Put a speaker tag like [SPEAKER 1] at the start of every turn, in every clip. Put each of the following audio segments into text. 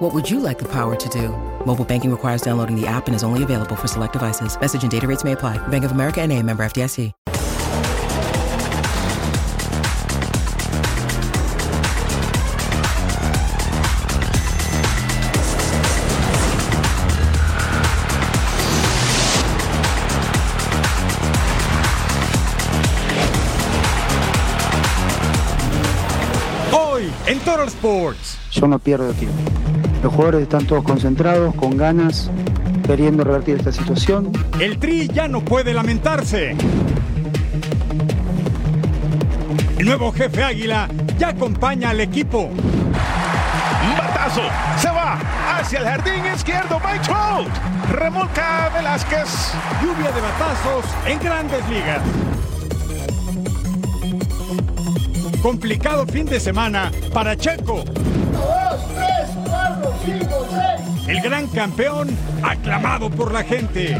[SPEAKER 1] What would you like the power to do? Mobile banking requires downloading the app and is only available for select devices. Message and data rates may apply. Bank of America and a member FDIC.
[SPEAKER 2] Hoy en Total Sports.
[SPEAKER 3] Yo no pierdo tiempo. Los jugadores están todos concentrados, con ganas, queriendo revertir esta situación.
[SPEAKER 2] El Tri ya no puede lamentarse. El nuevo jefe Águila ya acompaña al equipo.
[SPEAKER 4] Batazo, se va hacia el jardín izquierdo, Mike Trout. Remolca Velázquez.
[SPEAKER 2] Lluvia de batazos en grandes ligas. Complicado fin de semana para Checo. El gran campeón aclamado por la gente.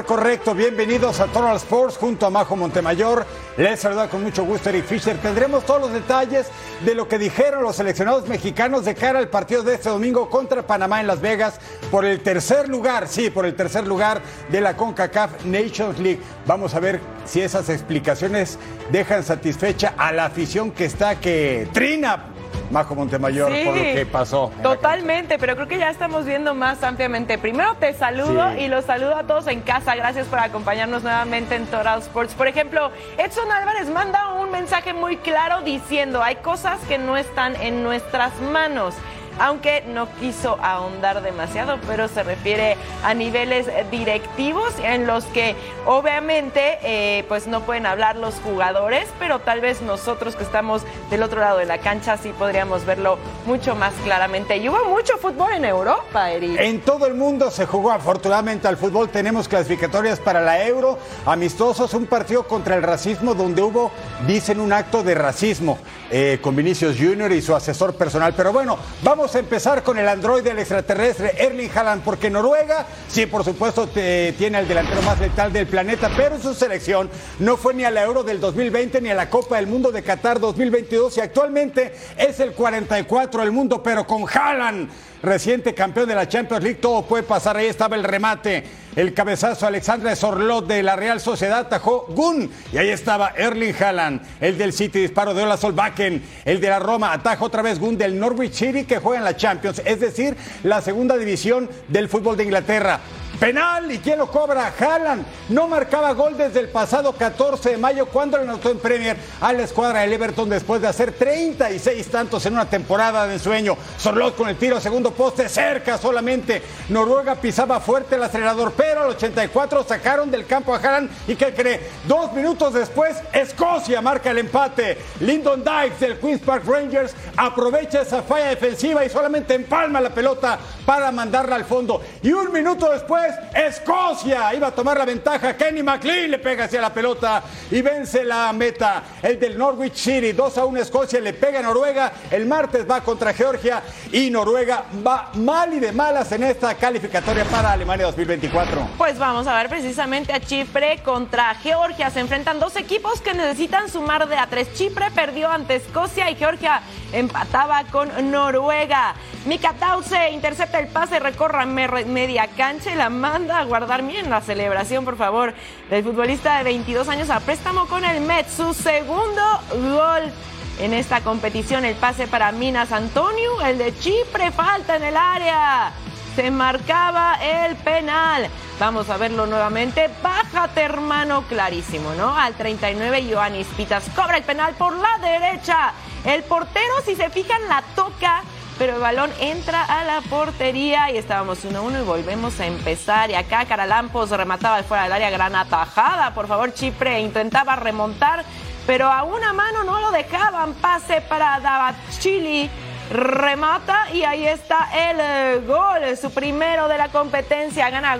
[SPEAKER 2] Correcto. Bienvenidos a Total Sports junto a Majo Montemayor. Les saluda con mucho gusto Eric Fisher. Tendremos todos los detalles de lo que dijeron los seleccionados mexicanos de cara al partido de este domingo contra Panamá en Las Vegas por el tercer lugar, sí, por el tercer lugar de la CONCACAF Nations League. Vamos a ver si esas explicaciones dejan satisfecha a la afición que está que trina Majo Montemayor
[SPEAKER 5] Sí,
[SPEAKER 2] por lo que pasó.
[SPEAKER 5] Totalmente, pero creo que ya estamos viendo más ampliamente. Primero te saludo
[SPEAKER 2] Sí.
[SPEAKER 5] y los saludo a todos en casa. Gracias por acompañarnos nuevamente en Total Sports. Por ejemplo, Edson Álvarez manda un mensaje muy claro diciendo, hay cosas que no están en nuestras manos. Aunque no quiso ahondar demasiado, pero se refiere a niveles directivos en los que obviamente eh, pues no pueden hablar los jugadores, pero tal vez nosotros que estamos del otro lado de la cancha sí podríamos verlo mucho más claramente. Y hubo mucho fútbol en Europa, Eric.
[SPEAKER 2] En todo el mundo se jugó afortunadamente al fútbol. Tenemos clasificatorias para la Euro, amistosos, un partido contra el racismo donde hubo, dicen, un acto de racismo eh, con Vinicius Junior y su asesor personal. Pero bueno, vamos a empezar con el androide del extraterrestre, Erling Haaland, porque Noruega, sí, por supuesto, te- tiene al delantero más letal del planeta, pero su selección no fue ni a la Euro del 2020 ni a la Copa del Mundo de Qatar 2022 y actualmente es el 44 del mundo, pero con Haaland reciente campeón de la Champions League, todo puede pasar. Ahí estaba el remate, el cabezazo Alexandre Sorlot de la Real Sociedad atajó Gun y ahí estaba Erling Haaland, el del City, disparo de Ola Solbakken, el de la Roma, ataja otra vez Gun del Norwich City que juega en la Champions, es decir, la segunda división del fútbol de Inglaterra. Penal, ¿y quién lo cobra? Haaland no marcaba gol desde el pasado 14 de mayo cuando le anotó en Premier a la escuadra del Everton después de hacer 36 tantos en una temporada de ensueño. Sorlot con el tiro, segundo poste, cerca solamente. Noruega pisaba fuerte el acelerador, pero al 84 sacaron del campo a Haaland y ¿qué cree? Dos minutos después, Escocia marca el empate. Lyndon Dykes del Queen's Park Rangers aprovecha esa falla defensiva y solamente empalma la pelota para mandarla al fondo. Y un minuto después, Escocia iba a tomar la ventaja. Kenny McLean le pega hacia la pelota y vence la meta. El del Norwich City, 2 a 1 Escocia le pega a Noruega. El martes va contra Georgia y Noruega va mal y de malas en esta calificatoria para Alemania 2024.
[SPEAKER 5] Pues vamos a ver precisamente a Chipre contra Georgia. Se enfrentan dos equipos que necesitan sumar de a tres. Chipre perdió ante Escocia y Georgia empataba con Noruega. Mika Tause intercepta el pase, recorre mer- media cancha y la manda a guardar bien la celebración, por favor, del futbolista de 22 años a préstamo con el Met. Su segundo gol en esta competición. El pase para Minas Antonio, el de Chipre, falta en el área. Se marcaba el penal. Vamos a verlo nuevamente. Bájate, hermano, clarísimo, ¿no? Al 39, Ioannis Pitas cobra el penal por la derecha. El portero, si se fijan, la toca, pero el balón entra a la portería y estábamos 1-1 y volvemos a empezar. Y acá Caralampos remataba fuera del área, gran atajada. Por favor, Chipre intentaba remontar, pero a una mano no lo dejaban. Pase para Chili remata y ahí está el eh, gol, su primero de la competencia. Gana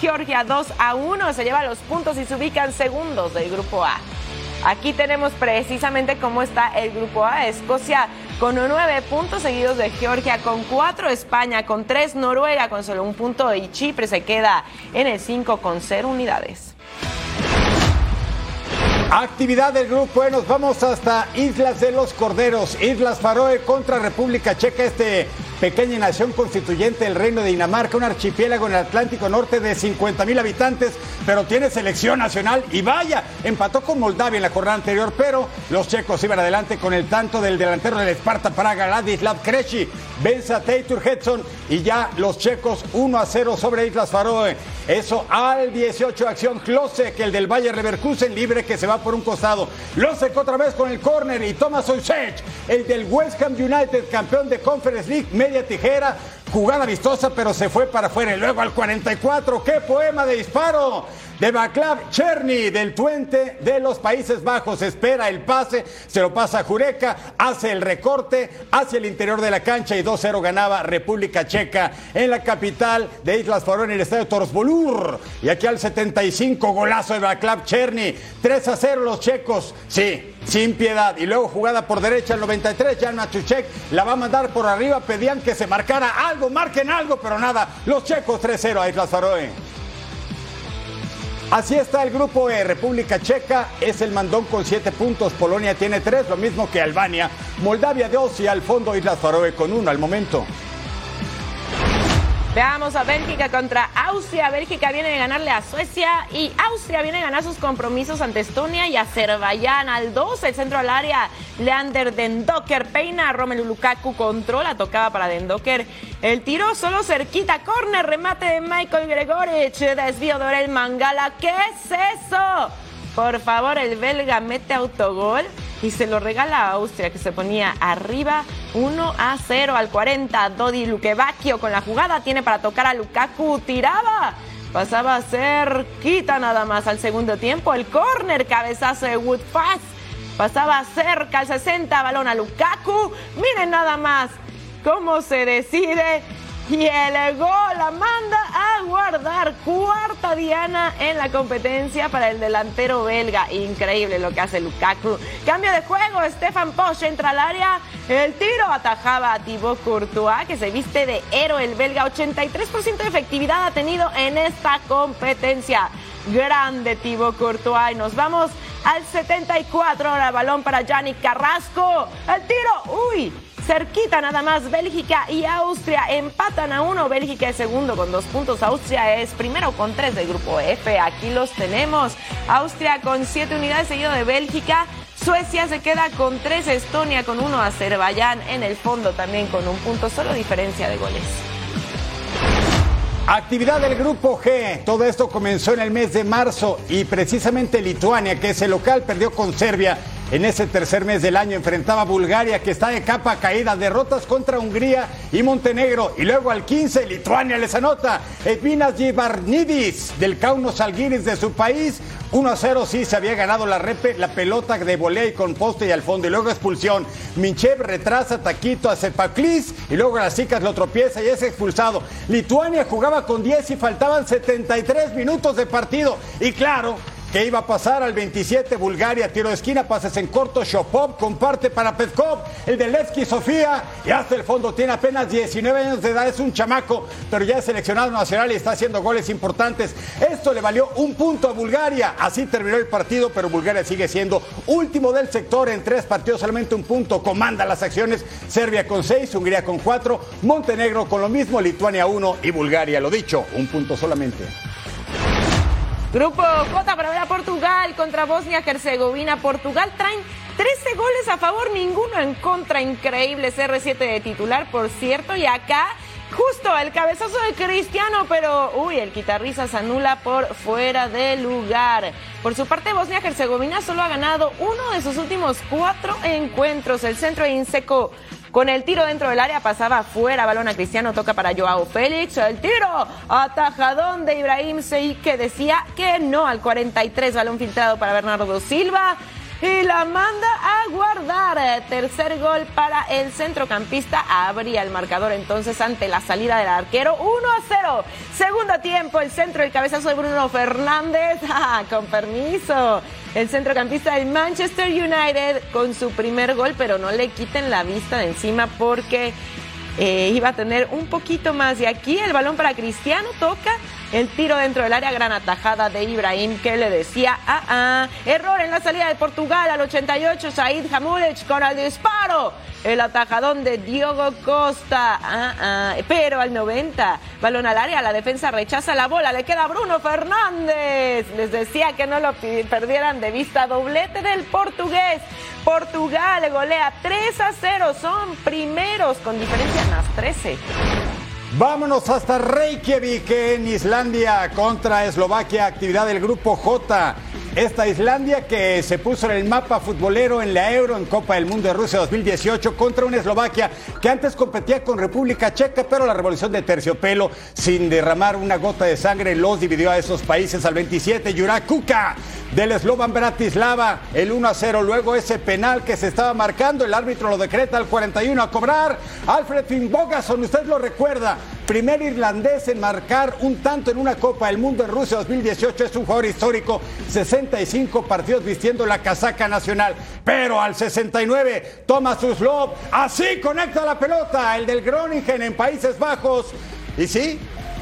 [SPEAKER 5] Georgia 2 a 1, se lleva los puntos y se ubican segundos del grupo A. Aquí tenemos precisamente cómo está el grupo A. Escocia con nueve puntos, seguidos de Georgia con cuatro, España con tres, Noruega con solo un punto y Chipre se queda en el 5 con cero unidades.
[SPEAKER 2] Actividad del grupo E, nos vamos hasta Islas de los Corderos, Islas Faroe contra República Checa, este pequeña nación constituyente del Reino de Dinamarca, un archipiélago en el Atlántico Norte de 50 mil habitantes, pero tiene selección nacional y vaya, empató con Moldavia en la jornada anterior, pero los checos iban adelante con el tanto del delantero del Esparta Praga, Ladislav Kreshi, vence a Teitur Hedson y ya los checos 1 a 0 sobre Islas Faroe. Eso al 18, acción Klosek, el del Valle Leverkusen, libre que se va por un costado. Klosek otra vez con el córner y Thomas Oisech, el del West Ham United, campeón de Conference League, media tijera, jugada vistosa, pero se fue para afuera. Y luego al 44, qué poema de disparo de Baclav Cherny del Twente de los Países Bajos. Espera el pase, se lo pasa a Jureca, hace el recorte hacia el interior de la cancha y 2-0 ganaba República Checa en la capital de Islas Faroe en el estadio Torsbolur. Y aquí al 75 golazo de Baclav Cherny, 3-0 los checos. Sí, sin piedad. Y luego jugada por derecha al 93, Jan Machuchek la va a mandar por arriba. Pedían que se marcara algo, marquen algo, pero nada. Los checos 3-0 a Islas Faroe. Así está el grupo E. República Checa es el mandón con siete puntos. Polonia tiene tres, lo mismo que Albania. Moldavia dos y al fondo Islas Faroe con uno al momento.
[SPEAKER 5] Veamos a Bélgica contra Austria. Bélgica viene de ganarle a Suecia y Austria viene de ganar sus compromisos ante Estonia y Azerbaiyán. Al 12, el centro al área, Leander Dendoker peina a Romelu Lukaku, controla, tocaba para Dendoker. El tiro solo cerquita, corner, remate de Michael Gregorich, desvío de Orel Mangala. ¿Qué es eso? Por favor, el belga mete autogol y se lo regala a Austria, que se ponía arriba 1 a 0 al 40. Dodi Lukebakio con la jugada tiene para tocar a Lukaku, tiraba. Pasaba a ser quita nada más al segundo tiempo. El córner, cabezazo de Woodpass. Pasaba cerca al 60, balón a Lukaku. Miren nada más cómo se decide y el gol la manda guardar. Cuarta diana en la competencia para el delantero belga. Increíble lo que hace Lukaku. Cambio de juego. Stefan Posch entra al área. El tiro atajaba a Thibaut Courtois, que se viste de héroe el belga. 83% de efectividad ha tenido en esta competencia. Grande Thibaut Courtois. Y nos vamos al 74. Ahora balón para Yannick Carrasco. El tiro. Uy Cerquita nada más, Bélgica y Austria empatan a uno. Bélgica es segundo con dos puntos. Austria es primero con tres del grupo F. Aquí los tenemos. Austria con siete unidades seguido de Bélgica. Suecia se queda con tres. Estonia con uno. Azerbaiyán en el fondo también con un punto. Solo diferencia de goles.
[SPEAKER 2] Actividad del grupo G. Todo esto comenzó en el mes de marzo y precisamente Lituania, que es el local, perdió con Serbia en ese tercer mes del año enfrentaba a Bulgaria, que está de capa caída, derrotas contra Hungría y Montenegro. Y luego al 15, Lituania les anota. Edvinas Gibarnidis del Kaunos Algiris de su país. 1 a 0, sí, se había ganado la pelota de volea y con poste y al fondo. Y luego expulsión. Minchev retrasa Taquito a Cepaclis y luego las chicas lo tropieza y es expulsado. Lituania jugaba con 10 y faltaban 73 minutos de partido. Y claro, ¿Qué iba a pasar al 27? Bulgaria, tiro de esquina, pases en corto. Shopov comparte para Peskov, el de Levski Sofía. Y hasta el fondo tiene apenas 19 años de edad, es un chamaco, pero ya es seleccionado nacional y está haciendo goles importantes. Esto le valió un punto a Bulgaria. Así terminó el partido, pero Bulgaria sigue siendo último del sector en tres partidos, solamente un punto. Comanda las acciones. Serbia con seis, Hungría con cuatro, Montenegro con lo mismo, Lituania uno y Bulgaria, lo dicho, un punto solamente.
[SPEAKER 5] Grupo J para ver a Portugal contra Bosnia-Herzegovina. Portugal traen 13 goles a favor, ninguno en contra. Increíble CR7 de titular, por cierto. Y acá, justo el cabezazo de Cristiano, pero uy, el guitarrista se anula por fuera de lugar. Por su parte, Bosnia-Herzegovina solo ha ganado uno de sus últimos cuatro encuentros. El centro de Inseco Con el tiro dentro del área pasaba fuera, balón a Cristiano, toca para Joao Félix. El tiro atajadón de Ibrahim Sey que decía que no al 43, balón filtrado para Bernardo Silva y la manda a guardar. Tercer gol para el centrocampista. Abría el marcador entonces ante la salida del arquero. 1 a 0. Segundo tiempo, el centro, el cabezazo de Bruno Fernández. Ah, con permiso. El centrocampista del Manchester United con su primer gol, pero no le quiten la vista de encima porque eh, iba a tener un poquito más. Y aquí el balón para Cristiano toca el tiro dentro del área, gran atajada de Ibrahim que le decía, ah, ah, error en la salida de Portugal al 88, Said Hamulich con el disparo. El atajadón de Diogo Costa, ah, ah, pero al 90, balón al área, la defensa rechaza la bola, le queda Bruno Fernández. Les decía que no lo perdieran de vista, doblete del portugués. Portugal golea 3 a 0, son primeros con diferencia más 13.
[SPEAKER 2] Vámonos hasta Reykjavik en Islandia contra Eslovaquia, actividad del grupo J. Esta Islandia que se puso en el mapa futbolero en la Euro en Copa del Mundo de Rusia 2018 contra una Eslovaquia que antes competía con República Checa, pero la revolución de terciopelo sin derramar una gota de sangre los dividió a esos países al 27. Jurakuka del Slovan Bratislava, el 1 a 0. Luego ese penal que se estaba marcando, el árbitro lo decreta al 41 a cobrar. Alfred Finnbogason, usted lo recuerda, primer irlandés en marcar un tanto en una Copa del Mundo en Rusia 2018, es un jugador histórico, 65 partidos vistiendo la casaca nacional, pero al 69 toma su slop, así conecta la pelota, el del Groningen en Países Bajos, y sí,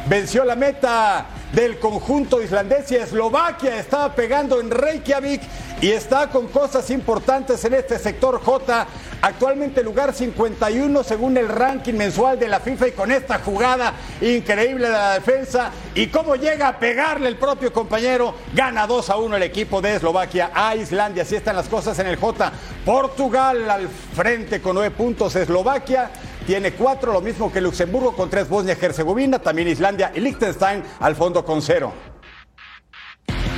[SPEAKER 2] venció la meta del conjunto islandés y Eslovaquia estaba pegando en Reykjavik y está con cosas importantes en este sector J. Actualmente lugar 51 según el ranking mensual de la FIFA y con esta jugada increíble de la defensa y cómo llega a pegarle el propio compañero, gana 2 a 1 el equipo de Eslovaquia a Islandia. Así están las cosas en el J. Portugal al frente con 9 puntos, Eslovaquia tiene cuatro, lo mismo que Luxemburgo con tres Bosnia-Herzegovina, también Islandia y Liechtenstein al fondo con cero.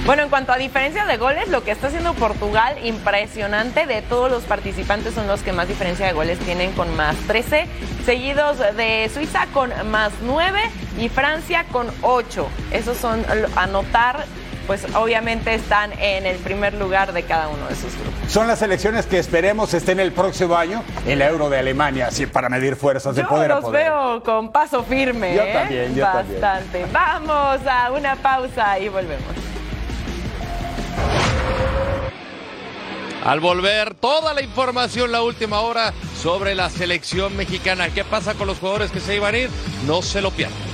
[SPEAKER 5] Bueno, en cuanto a diferencia de goles, lo que está haciendo Portugal, impresionante. De todos los participantes son los que más diferencia de goles tienen con más 13, seguidos de Suiza con más 9 y Francia con 8. Esos son anotar pues obviamente están en el primer lugar de cada uno de sus grupos.
[SPEAKER 2] Son las elecciones que esperemos estén el próximo año en la Euro de Alemania, así para medir fuerzas de poder
[SPEAKER 5] a poder. los veo con paso firme.
[SPEAKER 2] Yo
[SPEAKER 5] ¿eh?
[SPEAKER 2] también, yo
[SPEAKER 5] Bastante. Vamos a una pausa y volvemos.
[SPEAKER 6] Al volver, toda la información, la última hora sobre la selección mexicana. ¿Qué pasa con los jugadores que se iban a ir? No se lo pierdan.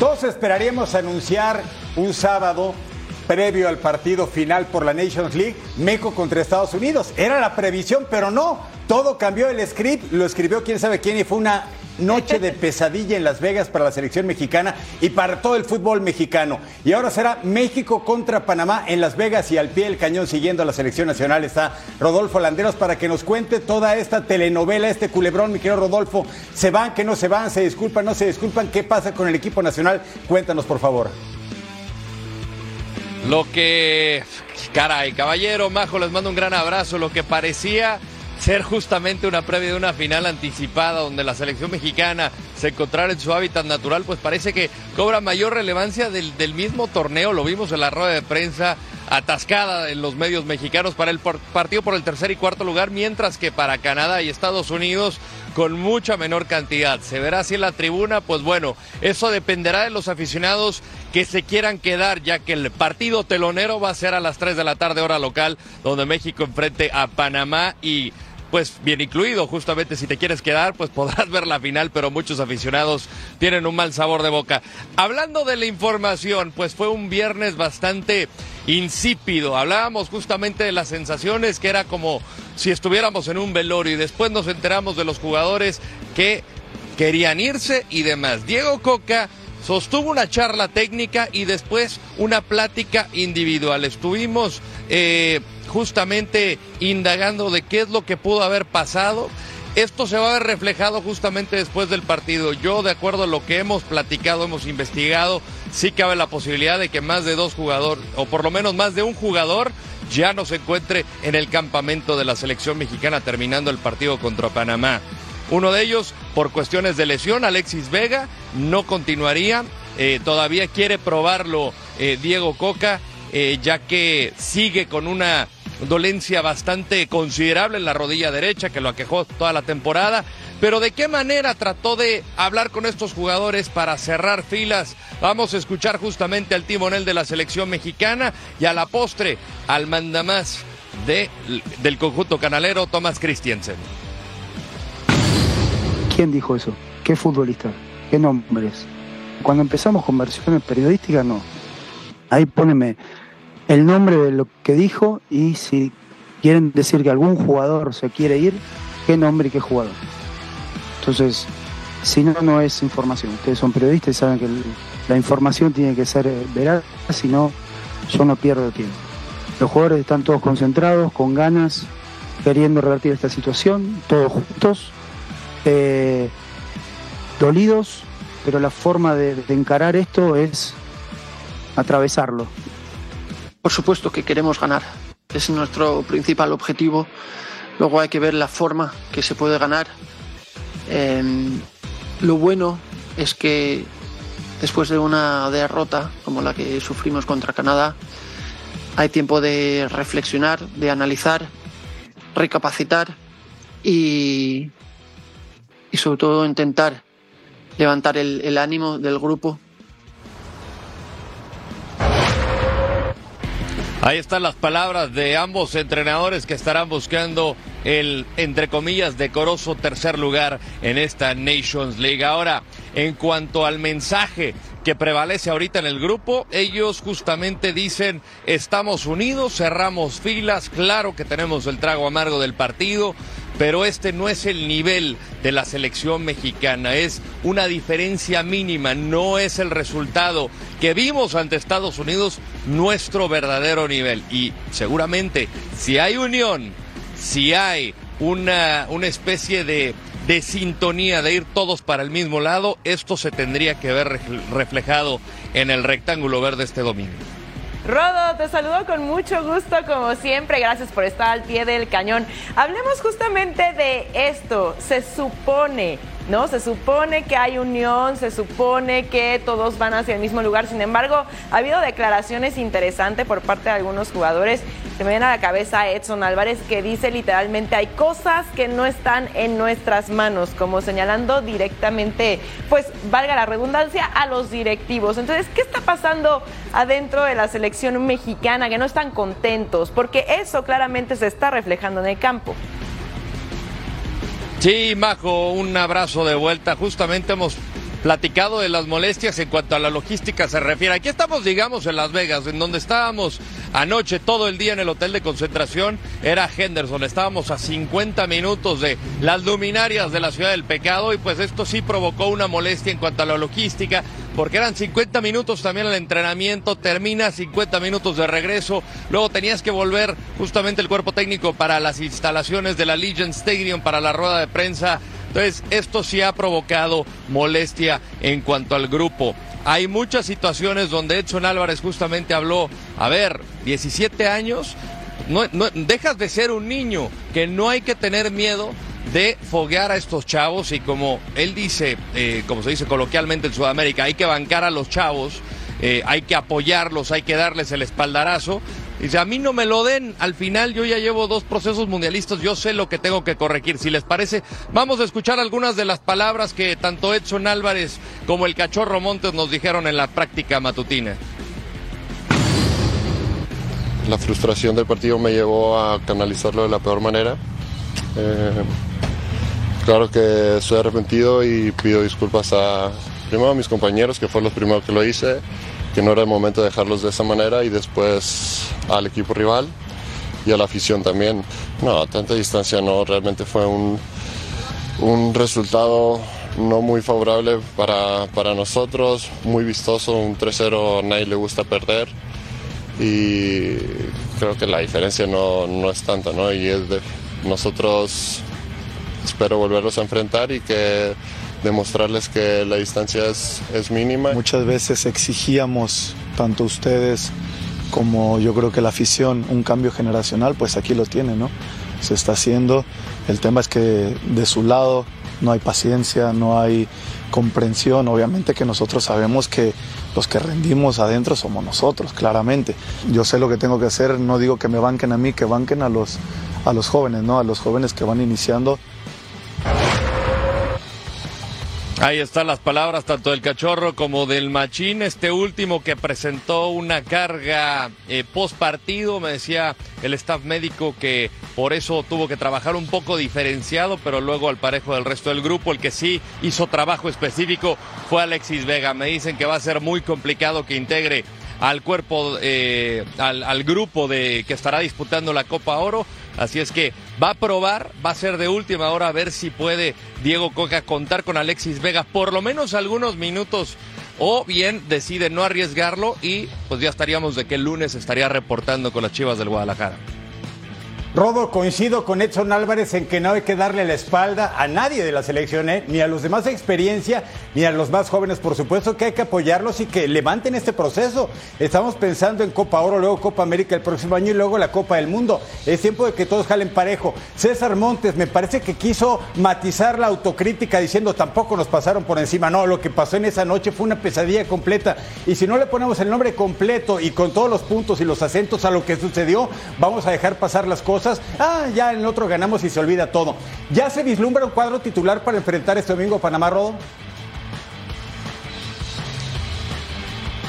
[SPEAKER 2] Todos esperaríamos anunciar un sábado previo al partido final por la Nations League, México contra Estados Unidos. Era la previsión, pero no. Todo cambió el script, lo escribió quién sabe quién y fue una noche de pesadilla en Las Vegas para la selección mexicana y para todo el fútbol mexicano. Y ahora será México contra Panamá en Las Vegas y al pie del cañón siguiendo a la selección nacional está Rodolfo Landeros para que nos cuente toda esta telenovela, este culebrón, mi querido Rodolfo. ¿Se van, que no se van? ¿Se disculpan, no se disculpan? ¿Qué pasa con el equipo nacional? Cuéntanos, por favor.
[SPEAKER 6] Lo que, caray, caballero, Majo, les mando un gran abrazo. Lo que parecía ser justamente una previa de una final anticipada donde la selección mexicana se encontrara en su hábitat natural, pues parece que cobra mayor relevancia del, mismo torneo. Lo vimos en la rueda de prensa atascada en los medios mexicanos para el partido por el tercer y cuarto lugar, mientras que para Canadá y Estados Unidos con mucha menor cantidad. Se verá si en la tribuna, pues bueno, eso dependerá de los aficionados que se quieran quedar, ya que el partido telonero va a ser a las 3 de la tarde hora local, donde México enfrente a Panamá y pues bien incluido, justamente si te quieres quedar, pues podrás ver la final, pero muchos aficionados tienen un mal sabor de boca. Hablando de la información, pues fue un viernes bastante insípido. Hablábamos justamente de las sensaciones que era como si estuviéramos en un velorio y después nos enteramos de los jugadores que querían irse y demás. Diego Coca sostuvo una charla técnica y después una plática individual. Estuvimos eh, justamente indagando de qué es lo que pudo haber pasado. Esto se va a ver reflejado justamente después del partido. Yo, de acuerdo a lo que hemos platicado, hemos investigado, sí cabe la posibilidad de que más de dos jugadores, o por lo menos más de un jugador, ya no se encuentre en el campamento de la selección mexicana terminando el partido contra Panamá. Uno de ellos, por cuestiones de lesión, Alexis Vega, no continuaría. Eh, todavía quiere probarlo eh, Diego Coca, eh, ya que sigue con una dolencia bastante considerable en la rodilla derecha que lo aquejó toda la temporada. Pero de qué manera trató de hablar con estos jugadores para cerrar filas. Vamos a escuchar justamente al timonel de la selección mexicana y a la postre al mandamás de, del conjunto canalero Thomas Christiansen.
[SPEAKER 3] ¿Quién dijo eso? ¿Qué futbolista? ¿Qué nombres? Cuando empezamos con versiones periodísticas, no. Ahí póneme el nombre de lo que dijo y si quieren decir que algún jugador se quiere ir, qué nombre y qué jugador. Entonces, si no, no es información. Ustedes son periodistas y saben que la información tiene que ser veraz, si no, yo no pierdo tiempo. Los jugadores están todos concentrados, con ganas, queriendo revertir esta situación, todos juntos eh, dolidos, pero la forma de, encarar esto es atravesarlo.
[SPEAKER 7] Por supuesto que queremos ganar, es nuestro principal objetivo. Luego hay que ver la forma que se puede ganar. Eh, lo bueno es que después de una derrota como la que sufrimos contra Canadá, hay tiempo de reflexionar, de analizar, recapacitar y, y sobre todo intentar levantar el, ánimo del grupo
[SPEAKER 6] Ahí están las palabras de ambos entrenadores que estarán buscando el, entre comillas, decoroso tercer lugar en esta Nations League. Ahora, en cuanto al mensaje que prevalece ahorita en el grupo, ellos justamente dicen, estamos unidos, cerramos filas, claro que tenemos el trago amargo del partido, pero este no es el nivel de la selección mexicana, es una diferencia mínima, no es el resultado que vimos ante Estados Unidos nuestro verdadero nivel. Y seguramente si hay unión, si hay una, una especie de, de sintonía, de ir todos para el mismo lado, esto se tendría que ver reflejado en el rectángulo verde este domingo.
[SPEAKER 5] Rodo, te saludo con mucho gusto, como siempre. Gracias por estar al pie del cañón. Hablemos justamente de esto. Se supone ¿no? Se supone que hay unión, se supone que todos van hacia el mismo lugar. Sin embargo, ha habido declaraciones interesantes por parte de algunos jugadores. Se me viene a la cabeza Edson Álvarez que dice literalmente hay cosas que no están en nuestras manos, como señalando directamente, pues valga la redundancia, a los directivos. Entonces, ¿qué está pasando adentro de la selección mexicana que no están contentos? Porque eso claramente se está reflejando en el campo.
[SPEAKER 6] Sí, Majo, un abrazo de vuelta. Justamente hemos platicado de las molestias en cuanto a la logística se refiere. Aquí estamos, digamos, en Las Vegas, en donde estábamos anoche todo el día en el hotel de concentración, era Henderson. Estábamos a 50 minutos de las luminarias de la ciudad del pecado y pues esto sí provocó una molestia en cuanto a la logística, porque eran 50 minutos también el entrenamiento, termina 50 minutos de regreso, luego tenías que volver justamente el cuerpo técnico para las instalaciones de la Legion Stadium, para la rueda de prensa entonces, esto sí ha provocado molestia en cuanto al grupo. Hay muchas situaciones donde Edson Álvarez justamente habló, a ver, 17 años, dejas de ser un niño, que no hay que tener miedo de foguear a estos chavos y como él dice, eh, como se dice coloquialmente en Sudamérica, hay que bancar a los chavos, eh, hay que apoyarlos, hay que darles el espaldarazo Dice, a mí no me lo den, al final yo ya llevo dos procesos mundialistas, yo sé lo que tengo que corregir. Si les parece, vamos a escuchar algunas de las palabras que tanto Edson Álvarez como el Cachorro Montes nos dijeron en la práctica matutina.
[SPEAKER 8] La frustración del partido me llevó a canalizarlo de la peor manera. Eh, claro que estoy arrepentido y pido disculpas a primero a mis compañeros, que fue lo primero que lo hice, que no era el momento de dejarlos de esa manera y después al equipo rival y a la afición también. No, a tanta distancia no, realmente fue un, un resultado no muy favorable para, para nosotros, muy vistoso, un 3-0 a nadie le gusta perder y creo que la diferencia no, no es tanta, ¿no? Y es de nosotros espero volverlos a enfrentar y que demostrarles que la distancia es, es mínima.
[SPEAKER 9] Muchas veces exigíamos, tanto ustedes como yo creo que la afición, un cambio generacional, pues aquí lo tiene, ¿no? Se está haciendo. El tema es que de su lado no hay paciencia, no hay comprensión. Obviamente que nosotros sabemos que los que rendimos adentro somos nosotros, claramente. Yo sé lo que tengo que hacer, no digo que me banquen a mí, que banquen a los, a los jóvenes, ¿no? A los jóvenes que van iniciando.
[SPEAKER 6] Ahí están las palabras tanto del cachorro como del machín. Este último que presentó una carga eh, post partido, me decía el staff médico que por eso tuvo que trabajar un poco diferenciado, pero luego al parejo del resto del grupo, el que sí hizo trabajo específico fue Alexis Vega. Me dicen que va a ser muy complicado que integre al cuerpo, eh, al, al, grupo de que estará disputando la Copa Oro. Así es que va a probar, va a ser de última hora a ver si puede Diego Coca contar con Alexis Vega por lo menos algunos minutos o bien decide no arriesgarlo y pues ya estaríamos de que el lunes estaría reportando con las Chivas del Guadalajara.
[SPEAKER 2] Rodo, coincido con Edson Álvarez en que no hay que darle la espalda a nadie de la selección, ¿eh? ni a los demás de experiencia, ni a los más jóvenes, por supuesto que hay que apoyarlos y que levanten este proceso. Estamos pensando en Copa Oro, luego Copa América el próximo año y luego la Copa del Mundo. Es tiempo de que todos jalen parejo. César Montes me parece que quiso matizar la autocrítica diciendo tampoco nos pasaron por encima. No, lo que pasó en esa noche fue una pesadilla completa. Y si no le ponemos el nombre completo y con todos los puntos y los acentos a lo que sucedió, vamos a dejar pasar las cosas ah, ya en el otro ganamos y se olvida todo. ¿Ya se vislumbra un cuadro titular para enfrentar este domingo Panamá Rodo?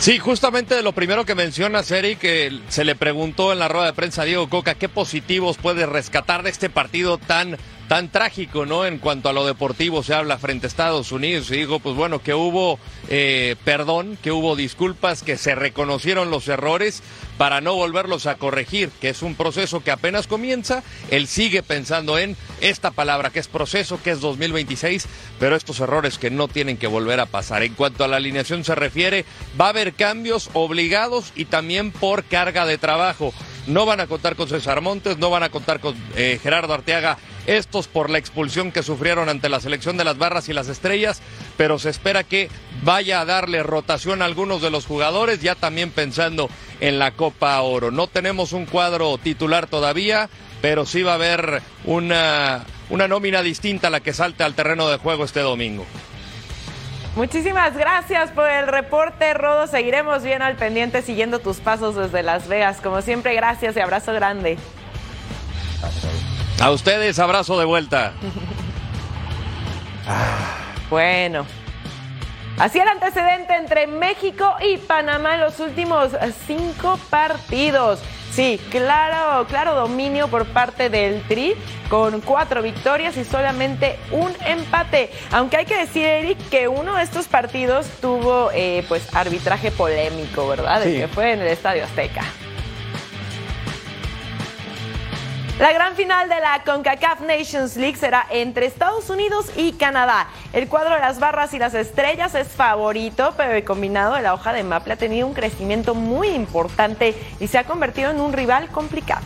[SPEAKER 6] Sí, justamente lo primero que menciona Eric, que se le preguntó en la rueda de prensa a Diego Coca qué positivos puede rescatar de este partido tan tan trágico, ¿no? En cuanto a lo deportivo se habla frente a Estados Unidos y digo, pues bueno, que hubo eh, perdón, que hubo disculpas, que se reconocieron los errores para no volverlos a corregir, que es un proceso que apenas comienza. Él sigue pensando en esta palabra, que es proceso, que es 2026, pero estos errores que no tienen que volver a pasar. En cuanto a la alineación se refiere, va a haber cambios obligados y también por carga de trabajo. No van a contar con César Montes, no van a contar con eh, Gerardo Arteaga estos por la expulsión que sufrieron ante la selección de las barras y las estrellas, pero se espera que vaya a darle rotación a algunos de los jugadores, ya también pensando en la Copa Oro. No tenemos un cuadro titular todavía, pero sí va a haber una, una nómina distinta a la que salte al terreno de juego este domingo.
[SPEAKER 5] Muchísimas gracias por el reporte, Rodo. Seguiremos bien al pendiente siguiendo tus pasos desde Las Vegas. Como siempre, gracias y abrazo grande.
[SPEAKER 6] A ustedes, abrazo de vuelta.
[SPEAKER 5] Bueno. Así el antecedente entre México y Panamá en los últimos cinco partidos. Sí, claro, claro dominio por parte del Tri con cuatro victorias y solamente un empate. Aunque hay que decir, Eric, que uno de estos partidos tuvo eh, pues arbitraje polémico, ¿verdad? El que fue en el Estadio Azteca. La gran final de la CONCACAF Nations League será entre Estados Unidos y Canadá. El cuadro de las barras y las estrellas es favorito, pero el combinado de la hoja de Maple ha tenido un crecimiento muy importante y se ha convertido en un rival complicado.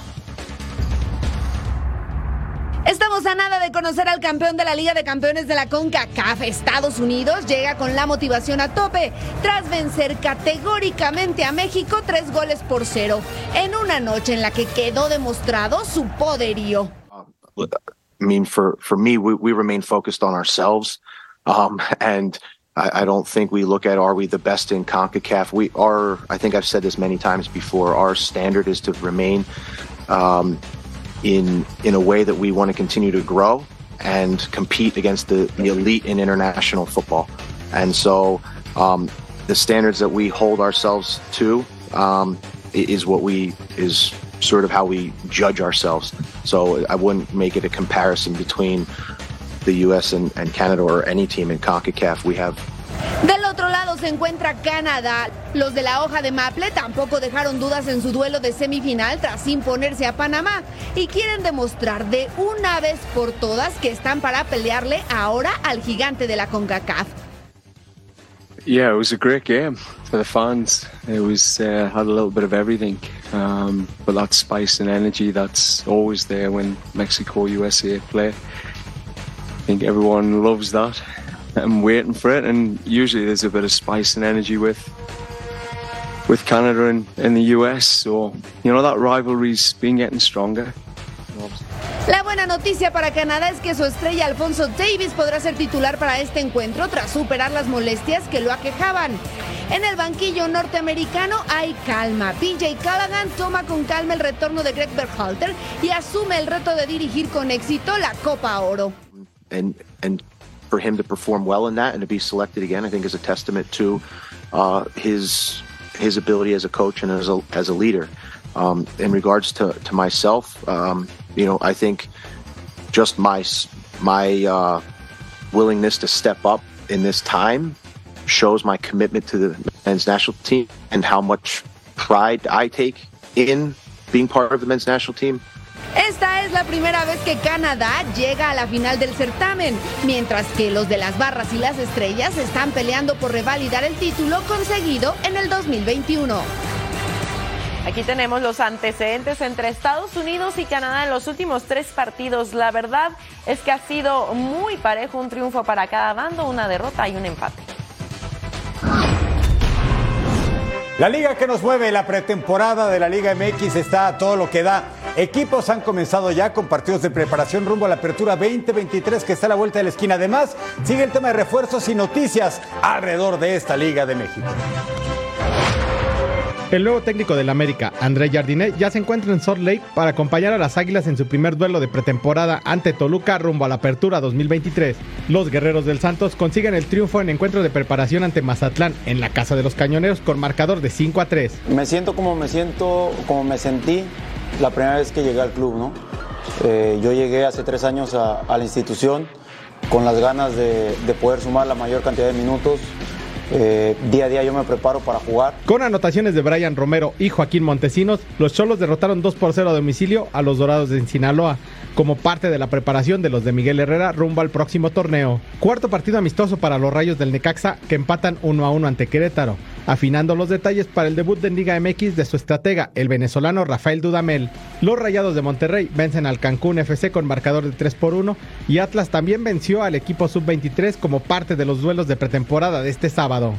[SPEAKER 10] Estamos a nada de conocer al campeón de la Liga de Campeones de la CONCACAF. Estados Unidos llega con la motivación a tope tras vencer categóricamente a México tres goles por cero en una noche en la que quedó demostrado su poderío.
[SPEAKER 11] I mean, for, me, we, we remain focused on ourselves. Um, and I, I don't think we look at are we the best in CONCACAF. We are, I think I've said this many times before, our standard is to remain um, in in a way that we want to continue to grow and compete against the, the elite in international football. And so um, the standards that we hold ourselves to um, is what we is sort of how we judge ourselves. So I wouldn't make it a comparison between the U.S. and, and Canada or any team in CONCACAF. We have
[SPEAKER 10] se encuentra Canadá. Los de la hoja de Maple tampoco dejaron dudas en su duelo de semifinal tras imponerse a Panamá y quieren demostrar de una vez por todas que están para pelearle ahora al gigante de la CONCACAF.
[SPEAKER 12] Yeah, it was a great game for the fans. It was uh, had a little bit of everything, um, but that spice and energy that's always there when Mexico USA play. I think everyone loves that. I'm waiting for it, and usually there's a bit of spice and energy with with Canada and, and the US. So you know that rivalry's been getting stronger.
[SPEAKER 10] La buena noticia para Canadá es que su estrella Alfonso Davis podrá ser titular para este encuentro tras superar las molestias que lo aquejaban. En el banquillo norteamericano hay calma. PJ Callaghan toma con calma el retorno de Greg Berhalter y asume el reto de dirigir con éxito la Copa Oro.
[SPEAKER 11] and and for him to perform well in that and to be selected again, I think is a testament to uh, his his ability as a coach and as a as a leader. Um, in regards to to myself, um, you know, I think just my my uh, willingness to step up in this time shows my commitment to the men's national team and how much pride I take in being part of the men's national team.
[SPEAKER 10] Esta es la primera vez que Canadá llega a la final del certamen, mientras que los de las barras y las estrellas están peleando por revalidar el título conseguido en el 2021.
[SPEAKER 5] Aquí tenemos los antecedentes entre Estados Unidos y Canadá en los últimos tres partidos. La verdad es que ha sido muy parejo, un triunfo para cada bando, una derrota y un empate.
[SPEAKER 2] La liga que nos mueve, la pretemporada de la Liga MX está a todo lo que da. Equipos han comenzado ya con partidos de preparación rumbo a la apertura 2023 que está a la vuelta de la esquina. Además, sigue el tema de refuerzos y noticias alrededor de esta Liga de México.
[SPEAKER 13] El nuevo técnico del América, André Jardinet, ya se encuentra en Salt Lake para acompañar a las Águilas en su primer duelo de pretemporada ante Toluca rumbo a la apertura 2023. Los guerreros del Santos consiguen el triunfo en encuentro de preparación ante Mazatlán en la Casa de los Cañoneros con marcador de 5 a 3.
[SPEAKER 14] Me siento como me siento, como me sentí la primera vez que llegué al club, ¿no? Eh, yo llegué hace tres años a, la institución con las ganas de poder sumar la mayor cantidad de minutos. Eh, día a día yo me preparo para jugar.
[SPEAKER 13] Con anotaciones de Brian Romero y Joaquín Montesinos, los Cholos derrotaron 2 por 0 a domicilio a los Dorados de Sinaloa, como parte de la preparación de los de Miguel Herrera rumbo al próximo torneo. Cuarto partido amistoso para los Rayos del Necaxa que empatan 1 a 1 ante Querétaro, afinando los detalles para el debut en Liga MX de su estratega, el venezolano Rafael Dudamel. Los Rayados de Monterrey vencen al Cancún FC con marcador de 3 por 1 y Atlas también venció al equipo sub-23 como parte de los duelos de pretemporada de este sábado.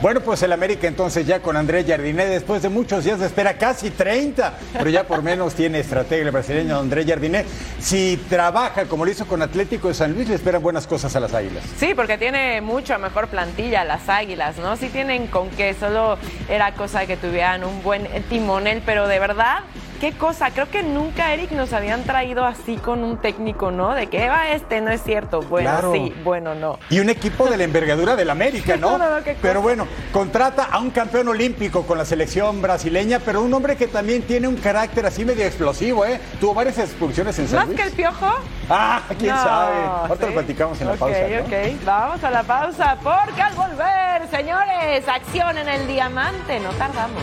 [SPEAKER 2] Bueno, pues el América entonces ya con André Jardinet, después de muchos días de espera, casi 30, pero ya por menos tiene estratega el brasileño André Jardinet. Si trabaja como lo hizo con Atlético de San Luis, le esperan buenas cosas a las Águilas.
[SPEAKER 5] Sí, porque tiene mucho mejor plantilla las Águilas, ¿no? Sí tienen con qué, solo era cosa que tuvieran un buen timonel, pero de verdad, qué cosa, creo que nunca Eric nos habían traído así con un técnico, ¿no? De que va este, no es cierto, bueno,
[SPEAKER 2] Claro.
[SPEAKER 5] sí, bueno, no.
[SPEAKER 2] Y un equipo de la envergadura del América, ¿no?
[SPEAKER 5] No, no, no,
[SPEAKER 2] pero bueno, contrata a un campeón olímpico con la selección brasileña, pero un hombre que también tiene un carácter así medio explosivo, ¿eh? Tuvo varias expulsiones en San
[SPEAKER 5] ¿Más que el piojo?
[SPEAKER 2] Ah, quién
[SPEAKER 5] No,
[SPEAKER 2] sabe. Ahorita
[SPEAKER 5] ¿sí?
[SPEAKER 2] lo platicamos en la
[SPEAKER 5] Ok,
[SPEAKER 2] pausa. ¿no?
[SPEAKER 5] ok, vamos a la pausa porque al volver, señores, acción en el diamante, no tardamos.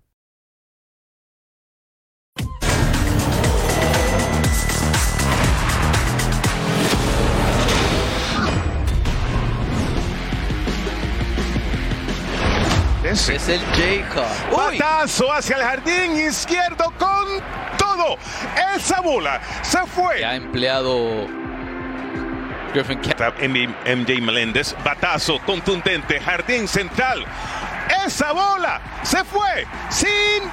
[SPEAKER 6] Es el Jayhawk.
[SPEAKER 4] Batazo hacia el jardín izquierdo con todo. Esa bola se fue.
[SPEAKER 6] Ha empleado
[SPEAKER 4] Griffin MJ Meléndez, batazo contundente, jardín central. Esa bola se fue sin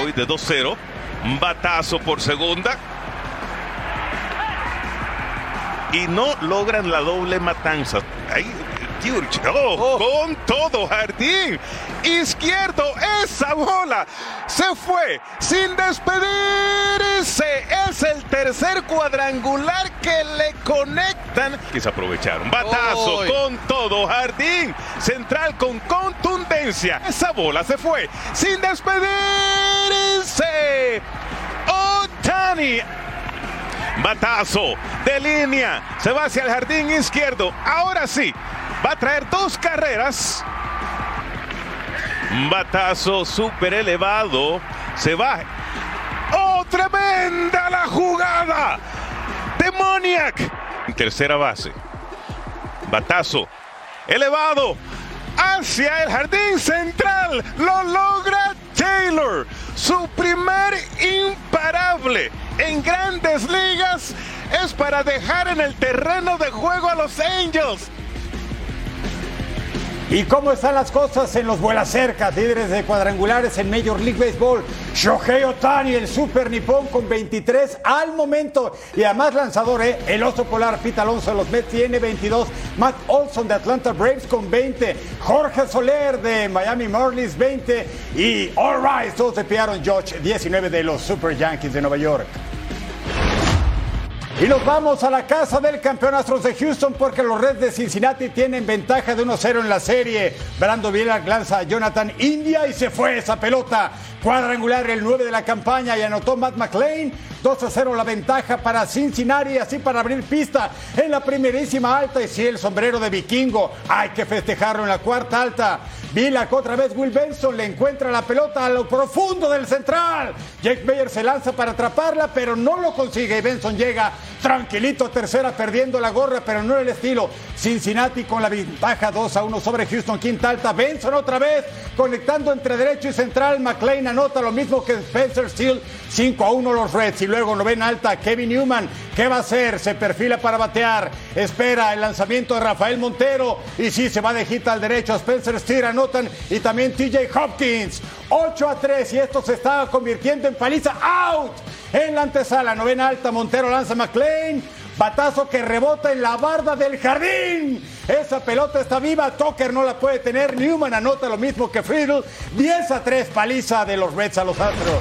[SPEAKER 4] Hoy de 2-0, batazo por segunda. Y no logran la doble matanza. Ahí Oh, con todo jardín izquierdo. Esa bola se fue sin despedirse. Es el tercer cuadrangular que le conectan. Que se aprovecharon. Batazo con todo jardín central con contundencia. Esa bola se fue sin despedirse. Otani Batazo de línea. Se va hacia el jardín izquierdo. Ahora sí. Va a traer dos carreras. Batazo súper elevado. Se va. ¡Oh, tremenda la jugada! Demoniac. Tercera base. Batazo elevado hacia el jardín central. Lo logra Taylor. Su primer imparable en grandes ligas es para dejar en el terreno de juego a los Angels.
[SPEAKER 2] ¿Y cómo están las cosas en los vuelacercas, líderes de cuadrangulares en Major League Baseball? Shohei Otani, el super nipón con 23 al momento. Y además lanzador, ¿eh? el oso polar Pete Alonso de los Mets tiene 22. Matt Olson de Atlanta Braves con 20. Jorge Soler de Miami Marlins 20. Y All Rise, todos de Aaron Judge 19 de los Super Yankees de Nueva York. Y nos vamos a la casa del campeón Astros de Houston porque los Reds de Cincinnati tienen ventaja de 1-0 en la serie. Brando Viela lanza a Jonathan India y se fue esa pelota. Cuadrangular el 9 de la campaña y anotó Matt McLean. 2 0 la ventaja para Cincinnati, así para abrir pista en la primerísima alta. Y si el sombrero de vikingo, hay que festejarlo en la cuarta alta. Vila otra vez Will Benson le encuentra la pelota a lo profundo del central. Jake Bayer se lanza para atraparla, pero no lo consigue. Y Benson llega tranquilito a tercera, perdiendo la gorra, pero no el estilo. Cincinnati con la ventaja 2 a 1 sobre Houston, quinta alta. Benson otra vez conectando entre derecho y central. McLean anota lo mismo que Spencer Steele. 5 a 1 los Reds. Y luego novena alta, Kevin Newman. ¿Qué va a hacer? Se perfila para batear. Espera el lanzamiento de Rafael Montero. Y sí, se va de hit al derecho. Spencer Steele anotan. Y también TJ Hopkins. 8 a 3. Y esto se está convirtiendo en paliza. ¡Out! En la antesala, novena alta, Montero lanza McLean. Batazo que rebota en la barda del jardín. Esa pelota está viva. Tucker no la puede tener. Newman anota lo mismo que Friedel. 10 a 3 paliza de los Reds a los Astros.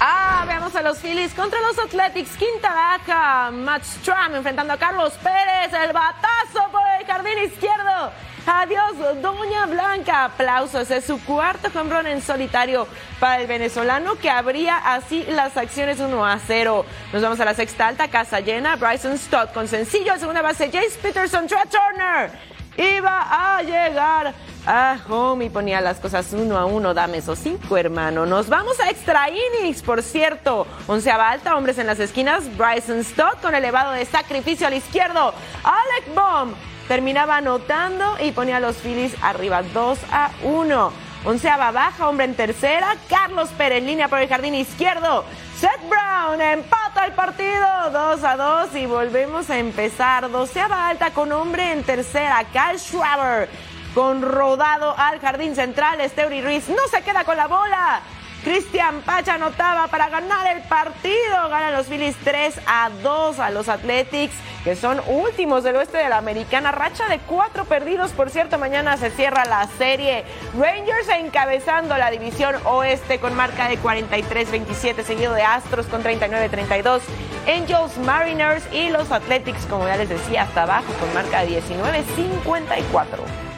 [SPEAKER 5] Ah, veamos a los Phillies contra los Athletics. Quinta baja. Matt Stram enfrentando a Carlos Pérez. El batazo por el jardín izquierdo. Adiós, Doña Blanca. Aplausos. Es su cuarto home en solitario para el venezolano que abría así las acciones 1 a 0. Nos vamos a la sexta alta, casa llena. Bryson Stott con sencillo. Segunda base, Jace Peterson, Trey Turner. Iba a llegar a home y ponía las cosas uno a uno. Dame esos cinco, hermano. Nos vamos a extra innings, por cierto. Onceava alta, hombres en las esquinas. Bryson Stott con elevado de sacrificio al izquierdo. Alec Baum terminaba anotando y ponía los Phillies arriba 2 a 1. Onceava baja, hombre en tercera. Carlos Pérez, línea por el jardín izquierdo. Seth Brown empata el partido 2 a 2 y volvemos a empezar. Doceava alta con hombre en tercera. Kyle Schwaber con rodado al jardín central. Esteury Ruiz no se queda con la bola. Cristian Pacha anotaba para ganar el partido. Ganan los Phillies 3 a 2 a los Athletics, que son últimos del oeste de la americana. Racha de cuatro perdidos, por cierto. Mañana se cierra la serie. Rangers encabezando la división oeste con marca de 43-27, seguido de Astros con 39-32. Angels, Mariners y los Athletics, como ya les decía, hasta abajo con marca de 19-54.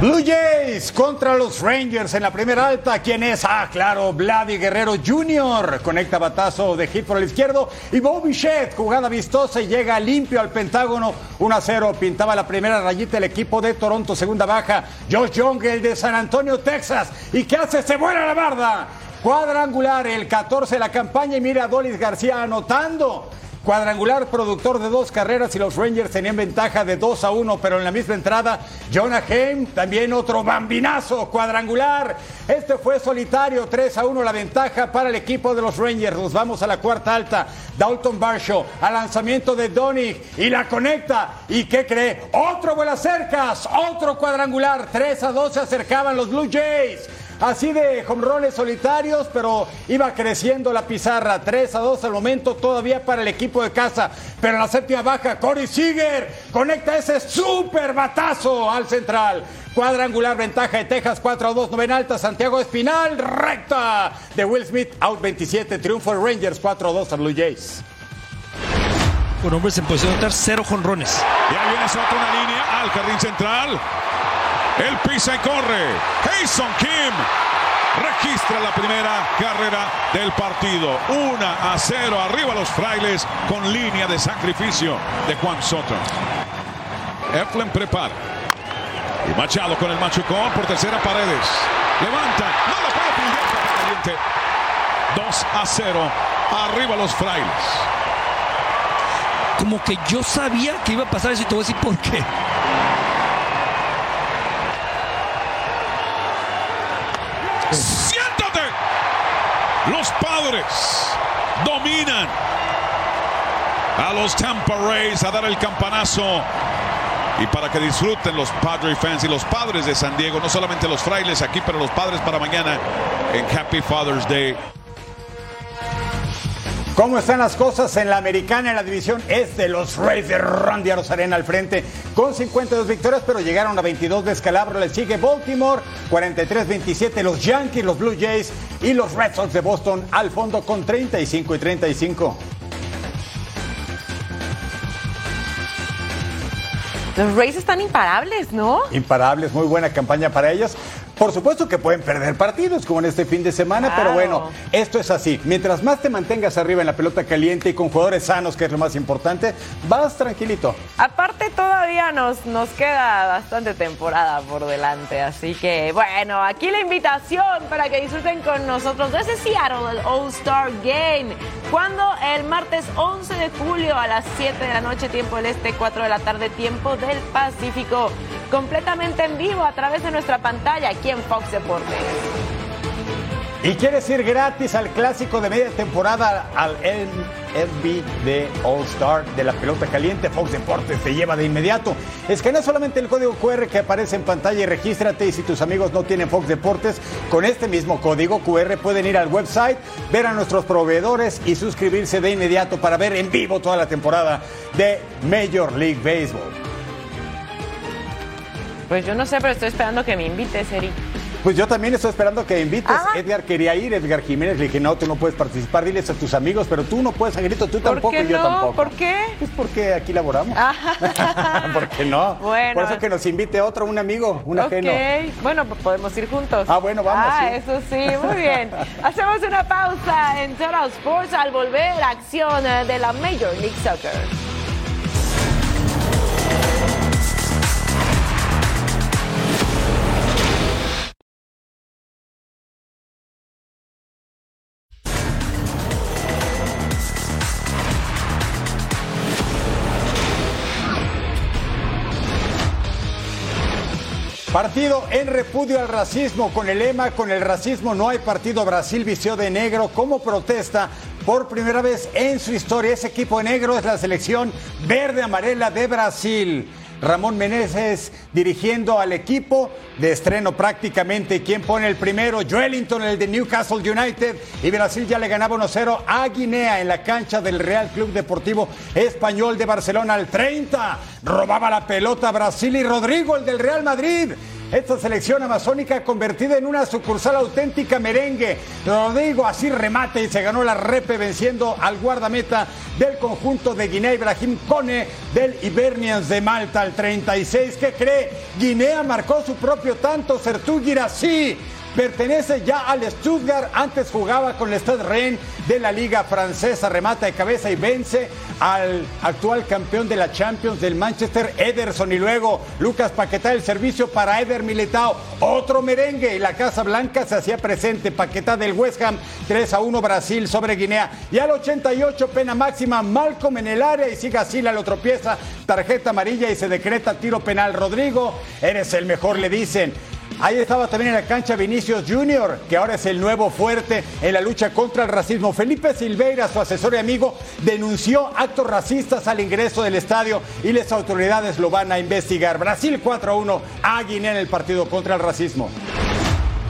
[SPEAKER 2] Blue Jays contra los Rangers en la primera alta. ¿Quién es? Ah, claro, Vladi Guerrero Jr. Conecta batazo de hit por el izquierdo. Y Bobby Shedd, jugada vistosa y llega limpio al Pentágono. 1 a 0. Pintaba la primera rayita el equipo de Toronto, segunda baja. Josh Young, el de San Antonio, Texas. ¿Y qué hace? Se vuela la barda. Cuadrangular, el 14 de la campaña. Y mira a Dolis García anotando. Cuadrangular, productor de dos carreras y los Rangers tenían ventaja de 2 a 1, pero en la misma entrada, Jonah Heim, también otro bambinazo, cuadrangular. Este fue solitario, 3 a 1 la ventaja para el equipo de los Rangers. Nos vamos a la cuarta alta. Dalton Barshow al lanzamiento de Donig y la conecta. ¿Y qué cree? Otro vuela cercas, otro cuadrangular. 3 a 2 se acercaban los Blue Jays. Así de jonrones solitarios, pero iba creciendo la pizarra. 3 a 2 al momento todavía para el equipo de casa. Pero en la séptima baja, Cory Seager conecta ese super batazo al central. Cuadrangular, ventaja de Texas, 4 a 2, novena alta. Santiago Espinal, recta de Will Smith, out 27. Triunfo de Rangers, 4 a 2 a Blue Jays.
[SPEAKER 15] Con hombres en posición de anotar cero jonrones.
[SPEAKER 16] Y ahí viene Soto una línea al jardín central. El pisa y corre. Jason Kim registra la primera carrera del partido. 1 a 0 arriba los frailes con línea de sacrificio de Juan Soto. Eflen prepara. Y Machado con el machucón por tercera paredes. Levanta. No lo puede pillar caliente. 2 a 0 arriba los frailes.
[SPEAKER 15] Como que yo sabía que iba a pasar eso y te voy a decir por qué.
[SPEAKER 16] ¡Siéntate! Los padres dominan a los Tampa Rays a dar el campanazo. Y para que disfruten los Padre fans y los padres de San Diego, no solamente los frailes aquí, pero los padres para mañana en Happy Father's Day.
[SPEAKER 2] ¿Cómo están las cosas en la americana? En la división es de los Rays de Randy Arozarena al frente con 52 victorias, pero llegaron a 22 de escalabro. Le sigue Baltimore, 43-27 los Yankees, los Blue Jays y los Red Sox de Boston al fondo con 35 y 35.
[SPEAKER 5] Los Rays están imparables, ¿no?
[SPEAKER 2] Imparables, muy buena campaña para ellos. Por supuesto que pueden perder partidos como en este fin de semana, pero bueno, esto es así. Mientras más te mantengas arriba en la pelota caliente y con jugadores sanos, que es lo más importante, vas tranquilito.
[SPEAKER 5] Aparte todavía nos, nos queda bastante temporada por delante, así que bueno, aquí la invitación para que disfruten con nosotros de ese Seattle, el All-Star Game, cuando el martes 11 de julio a las 7 de la noche, tiempo del Este, 4 de la tarde, tiempo del Pacífico, completamente en vivo a través de nuestra pantalla. aquí en Fox Deportes.
[SPEAKER 2] Y quieres ir gratis al clásico de media temporada al MLB de All Star de la pelota caliente, Fox Deportes te lleva de inmediato. Escanea solamente el código QR que aparece en pantalla y regístrate. Y si tus amigos no tienen Fox Deportes, con este mismo código QR pueden ir al website, ver a nuestros proveedores y suscribirse de inmediato para ver en vivo toda la temporada de Major League Baseball.
[SPEAKER 5] Pues yo no sé, pero estoy esperando que me invites, Eric.
[SPEAKER 2] Pues yo también estoy esperando que invites.
[SPEAKER 5] Ah.
[SPEAKER 2] Edgar quería ir, Edgar Jiménez le dije, no, tú no puedes participar, diles a tus amigos, pero tú no puedes, Angelito, tú tampoco
[SPEAKER 5] qué
[SPEAKER 2] y yo
[SPEAKER 5] no?
[SPEAKER 2] tampoco.
[SPEAKER 5] ¿Por qué?
[SPEAKER 2] Pues porque aquí laboramos.
[SPEAKER 5] Ah,
[SPEAKER 2] ¿Por qué no?
[SPEAKER 5] Bueno.
[SPEAKER 2] Por eso que nos invite otro, un amigo, un
[SPEAKER 5] ok,
[SPEAKER 2] ajeno.
[SPEAKER 5] bueno, pues podemos ir juntos.
[SPEAKER 2] Ah, bueno, vamos,
[SPEAKER 5] Ah,
[SPEAKER 2] sí.
[SPEAKER 5] eso sí, muy bien. Hacemos una pausa en Total Sports al volver acción eh, de la Major League Soccer.
[SPEAKER 2] Partido en repudio al racismo con el lema con el racismo no hay partido Brasil vistió de negro como protesta por primera vez en su historia ese equipo de negro es la selección verde amarela de Brasil. Ramón Meneses dirigiendo al equipo de estreno prácticamente. ¿Quién pone el primero? Joelinton, el de Newcastle United. Y Brasil ya le ganaba 1-0 a Guinea en la cancha del Real Club Deportivo Español de Barcelona al 30. Robaba la pelota Brasil y Rodrigo, el del Real Madrid. Esta selección amazónica convertida en una sucursal auténtica merengue. Rodrigo así remate y se ganó la repe venciendo al guardameta del conjunto de Guinea, Ibrahim Kone del Hibernians de Malta al 36. ¿Qué cree? Guinea marcó su propio tanto, Sertú Girassi. Pertenece ya al Stuttgart, antes jugaba con el Stade Rennes de la Liga Francesa, remata de cabeza y vence al actual campeón de la Champions del Manchester, Ederson, y luego Lucas Paquetá, el servicio para Eder Militao, otro merengue, y la Casa Blanca se hacía presente, Paquetá del West Ham, 3 a 1 Brasil sobre Guinea, y al 88 pena máxima, Malcolm en el área. Y sigue así, la lo tropieza, tarjeta amarilla y se decreta tiro penal, Rodrigo, eres el mejor, le dicen. Ahí estaba también en la cancha Vinicius Junior, que ahora es el nuevo fuerte en la lucha contra el racismo. Felipe Silveira, su asesor y amigo, denunció actos racistas al ingreso del estadio y las autoridades lo van a investigar. Brasil 4-1 a Guinea en el partido contra el racismo.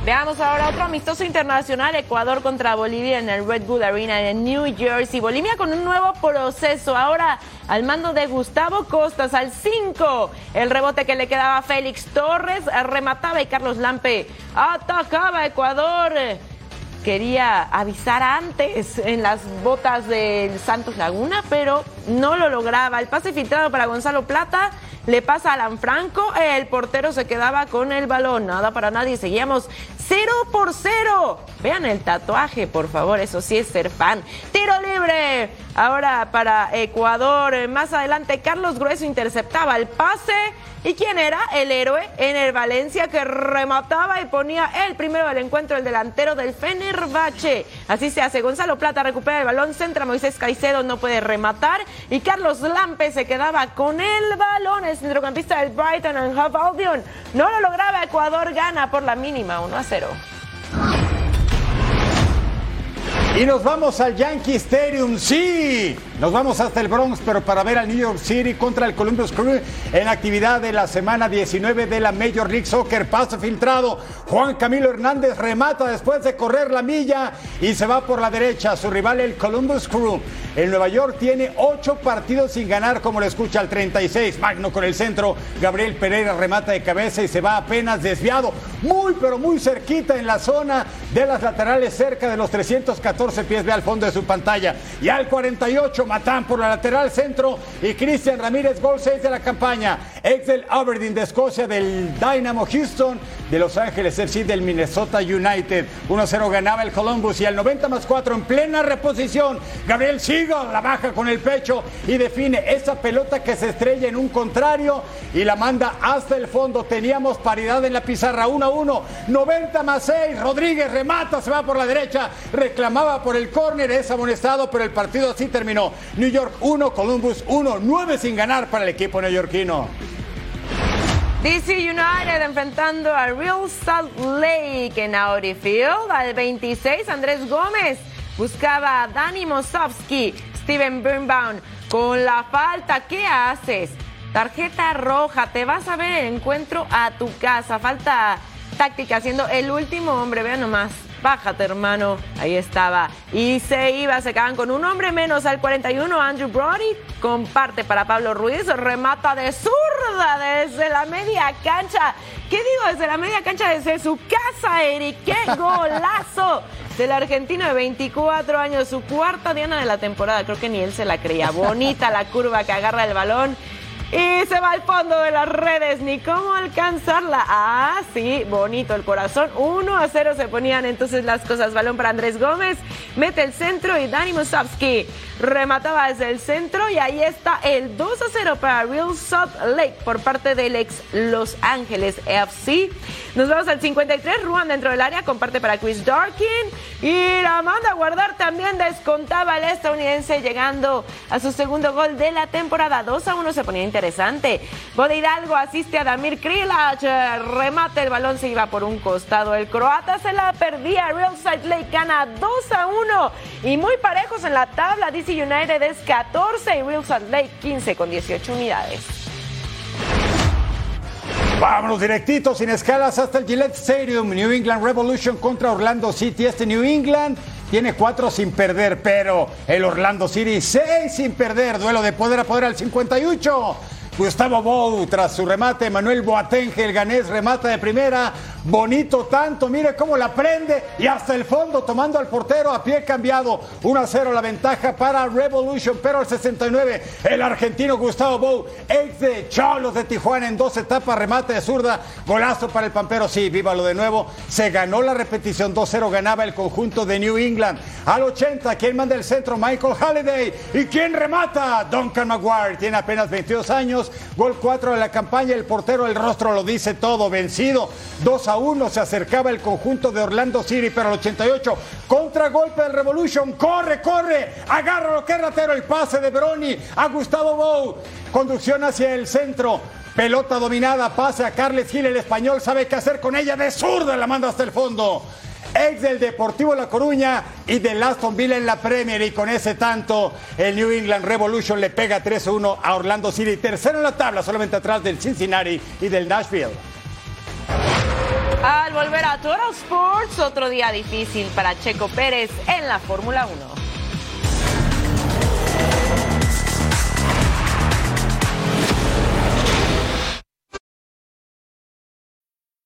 [SPEAKER 5] Veamos ahora otro amistoso internacional, Ecuador contra Bolivia en el Redwood Arena en New Jersey. Bolivia con un nuevo proceso, ahora al mando de Gustavo Costas al 5. El rebote que le quedaba a Félix Torres remataba y Carlos Lampe atacaba a Ecuador. Quería avisar antes en las botas del Santos Laguna, pero no lo lograba. El pase filtrado para Gonzalo Plata le pasa a Alan Franco, el portero se quedaba con el balón, nada para nadie, seguíamos 0 por 0. Vean el tatuaje, por favor, eso sí es ser fan. Tiro libre. Ahora para Ecuador, más adelante Carlos Grueso interceptaba el pase. ¿Y quién era? El héroe en el Valencia que remataba y ponía el primero del encuentro, el delantero del Fenerbahce. Así se hace. Gonzalo Plata recupera el balón, centra Moisés Caicedo, no puede rematar. Y Carlos Lampe se quedaba con el balón. Centrocampista del Brighton and Hove Albion no lo lograba. Ecuador gana por la mínima 1 a 0.
[SPEAKER 2] Y nos vamos al Yankee Stadium, sí. Nos vamos hasta el Bronx, pero para ver al New York City contra el Columbus Crew en actividad de la semana 19 de la Major League Soccer. Paso filtrado. Juan Camilo Hernández remata después de correr la milla y se va por la derecha. Su rival, el Columbus Crew. El Nueva York tiene ocho partidos sin ganar, como lo escucha al 36. Magno con el centro. Gabriel Pereira remata de cabeza y se va apenas desviado. Muy, pero muy cerquita en la zona de las laterales, cerca de los 314 pies. Ve al fondo de su pantalla. Y al 48. Matán por la lateral centro y Cristian Ramírez, gol 6 de la campaña. Ex del Aberdeen de Escocia, del Dynamo Houston, de Los Ángeles FC, del Minnesota United. 1-0 ganaba el Columbus y al 90 más 4 en plena reposición. Gabriel Siegel la baja con el pecho y define esa pelota que se estrella en un contrario y la manda hasta el fondo. Teníamos paridad en la pizarra 1-1. 90 más 6. Rodríguez remata, se va por la derecha. Reclamaba por el córner, es amonestado, pero el partido así terminó. New York 1, Columbus 1, 9 sin ganar para el equipo neoyorquino.
[SPEAKER 5] DC United enfrentando a Real Salt Lake en Audi Field. Al 26, Andrés Gómez buscaba a Dani Mosovsky. Steven Birnbaum con la falta. ¿Qué haces? Tarjeta roja. Te vas a ver el encuentro a tu casa. Falta táctica siendo el último hombre. Vean nomás. Bájate, hermano. Ahí estaba. Y se iba, se quedaban con un hombre menos al 41. Andrew Brody comparte para Pablo Ruiz. Remata de zurda desde la media cancha. ¿Qué digo? Desde la media cancha, desde su casa, Eric. ¡Qué golazo! Del argentino de 24 años, su cuarta diana de la temporada. Creo que ni él se la creía. Bonita la curva que agarra el balón. Y se va al fondo de las redes, ni cómo alcanzarla. Ah, sí, bonito el corazón. 1 a 0 se ponían entonces las cosas. Balón para Andrés Gómez, mete el centro y Dani Musovsky remataba desde el centro. Y ahí está el 2 a 0 para Real Salt Lake por parte del ex Los Ángeles FC. Nos vamos al 53. Ruan dentro del área comparte para Chris Darkin. Y la manda a guardar también. Descontaba el estadounidense llegando a su segundo gol de la temporada. 2 a 1 se ponía interesante. Bode Hidalgo asiste a Damir Krilic, remate el balón, se iba por un costado. El croata se la perdía. Real Salt Lake gana 2 a 1 y muy parejos en la tabla. DC United es 14 y Real Salt Lake 15 con 18 unidades.
[SPEAKER 2] Vámonos directitos, sin escalas, hasta el Gillette Stadium. New England Revolution contra Orlando City. Este New England tiene cuatro sin perder, pero el Orlando City seis sin perder. Duelo de poder a poder al 58. Gustavo Bou tras su remate. Manuel Boatenge, el ganés, remata de primera. Bonito tanto, mire cómo la prende y hasta el fondo tomando al portero a pie cambiado. 1 a 0 la ventaja para Revolution, pero al 69 el argentino Gustavo Bou, ex de Cholos de Tijuana en dos etapas, remate de zurda, golazo para el Pampero, sí, vívalo de nuevo. Se ganó la repetición 2-0, ganaba el conjunto de New England. Al 80, ¿quién manda el centro? Michael Halliday. ¿Y quién remata? Duncan Maguire, tiene apenas 22 años, gol 4 de la campaña, el portero, el rostro lo dice todo, vencido. 2 a 1 se acercaba el conjunto de Orlando City, pero al 88, contragolpe del Revolution, corre, corre, agarra lo que es ratero, el pase de Broni a Gustavo Bou, conducción hacia el centro. Pelota dominada, pase a Carles Gil, el español. Sabe qué hacer con ella, de zurda la manda hasta el fondo. Ex del Deportivo La Coruña y del Aston Villa en la Premier y con ese tanto el New England Revolution le pega 3-1 a Orlando City, tercero en la tabla, solamente atrás del Cincinnati y del Nashville.
[SPEAKER 5] Al volver a Toro Sports, otro día difícil para Checo Pérez en la Fórmula 1.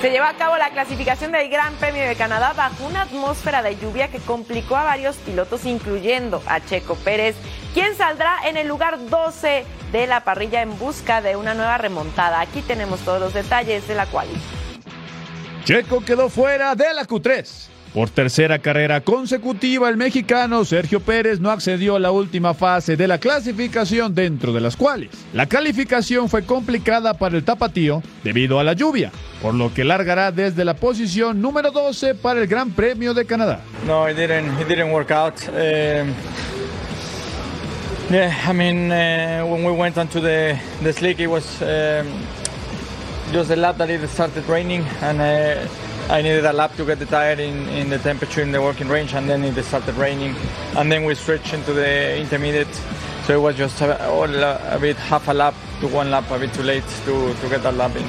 [SPEAKER 5] Se llevó a cabo la clasificación del Gran Premio de Canadá bajo una atmósfera de lluvia que complicó a varios pilotos, incluyendo a Checo Pérez, quien saldrá en el lugar 12 de la parrilla en busca de una nueva remontada. Aquí tenemos todos los detalles de la cual.
[SPEAKER 17] Checo quedó fuera de la Q3. Por tercera carrera consecutiva, el mexicano Sergio Pérez no accedió a la última fase de la clasificación dentro de las cuales la calificación fue complicada para el tapatío debido a la lluvia, por lo que largará desde la posición número 12 para el Gran Premio de Canadá.
[SPEAKER 18] No, it didn't. It didn't work out. Um, yeah, I mean, uh, when we went onto the the slick, it was um, just the lap that it started raining, and uh, I needed a lap to get the tire in, in the temperature in the working range, and then it started raining, and then we switched into the intermediate. So it was just a, a bit half a lap to one lap, a bit too late to, to get that lap in.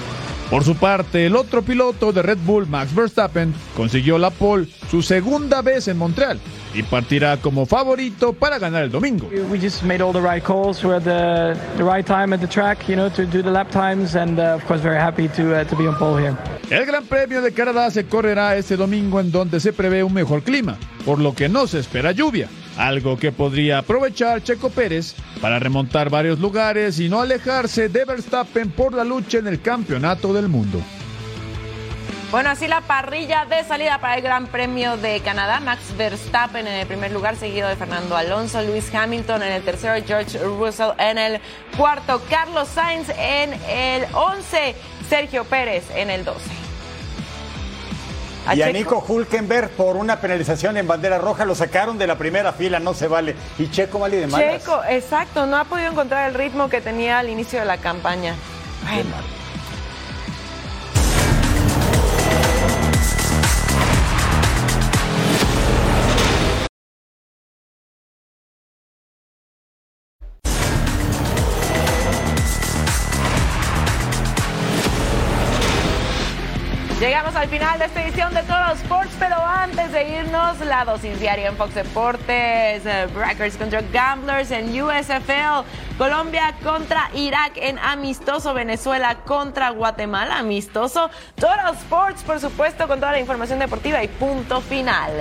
[SPEAKER 17] Por su parte, el otro piloto de Red Bull, Max Verstappen, consiguió la pole su segunda vez en Montreal y partirá como favorito para ganar el domingo.
[SPEAKER 18] We just made all the right calls. We had the, the right time at the track, you know, to do the lap times, and uh, of course, very happy to, uh, to be on pole here.
[SPEAKER 17] El Gran Premio de Canadá se correrá este domingo en donde se prevé un mejor clima, por lo que no se espera lluvia, algo que podría aprovechar Checo Pérez para remontar varios lugares y no alejarse de Verstappen por la lucha en el Campeonato del Mundo.
[SPEAKER 5] Bueno, así la parrilla de salida para el Gran Premio de Canadá. Max Verstappen en el primer lugar, seguido de Fernando Alonso, Lewis Hamilton en el tercero, George Russell en el cuarto, Carlos Sainz en el once, Sergio Pérez en el doce.
[SPEAKER 2] Y a Nico Hulkenberg por una penalización en bandera roja lo sacaron de la primera fila, no se vale. Y Checo mal y de malas.
[SPEAKER 5] Checo, exacto, no ha podido encontrar el ritmo que tenía al inicio de la campaña. Bueno. Al final de esta edición de Todos Sports, pero antes de irnos, la dosis diaria en Fox Deportes, eh, Brackers contra Gamblers en USFL, Colombia contra Irak en amistoso, Venezuela contra Guatemala, amistoso, Todos Sports, por supuesto, con toda la información deportiva y punto final.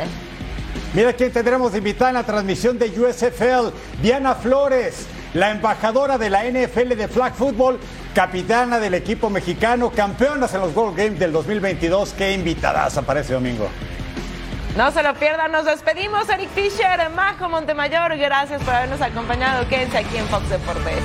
[SPEAKER 2] Mira quién tendremos invitada en la transmisión de USFL, Diana Flores, la embajadora de la NFL de Flag Football, capitana del equipo mexicano, campeonas en los World Games del 2022. Qué invitadas aparece domingo.
[SPEAKER 5] No se lo pierdan, nos despedimos. Eric Fisher, Majo Montemayor, gracias por habernos acompañado. Quédense aquí en Fox Deportes.